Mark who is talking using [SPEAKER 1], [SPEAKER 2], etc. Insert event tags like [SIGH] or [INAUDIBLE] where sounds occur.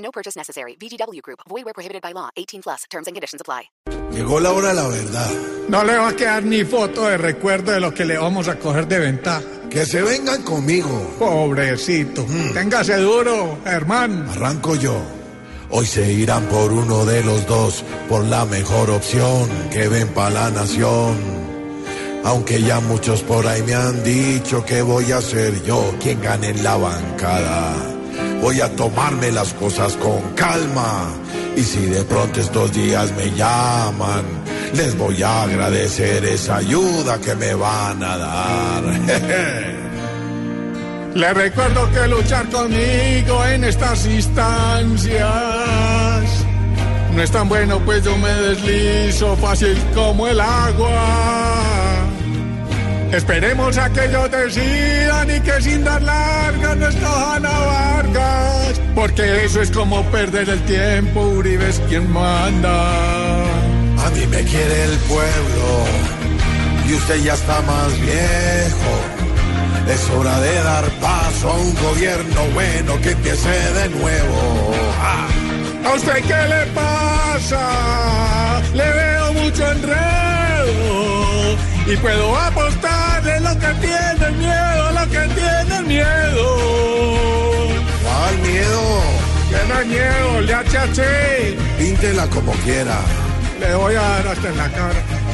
[SPEAKER 1] No purchase necessary. VGW Group. Void where prohibited by law. 18 plus. Terms and conditions apply.
[SPEAKER 2] Llegó la hora de la verdad.
[SPEAKER 3] No le va a quedar ni foto de recuerdo de lo que le vamos a coger de ventaja.
[SPEAKER 2] Que se vengan conmigo.
[SPEAKER 3] Pobrecito. Téngase duro, hermano.
[SPEAKER 2] Arranco yo. Hoy se irán por uno de los dos, por la mejor opción que ven para la nación. Aunque ya muchos por ahí me han dicho que voy a ser yo quien gane en la bancada. Voy a tomarme las cosas con calma. Y si de pronto estos días me llaman, les voy a agradecer esa ayuda que me van a dar. [LAUGHS]
[SPEAKER 3] Le recuerdo que luchar conmigo en estas instancias no es tan bueno, pues yo me deslizo fácil como el agua. Esperemos a que ellos decidan y que sin dar largas no escojan a Vargas. Porque eso es como perder el tiempo, Uribe es quien manda.
[SPEAKER 2] A mí me quiere el pueblo y usted ya está más viejo. Es hora de dar paso a un gobierno bueno que empiece de nuevo. ¡Ah!
[SPEAKER 3] ¿A usted qué le pasa? Le veo mucho enredo y puedo apostarle lo que tiene miedo, Miedo, le achaché.
[SPEAKER 2] Píntela como quiera.
[SPEAKER 3] Le voy a dar hasta en la cara.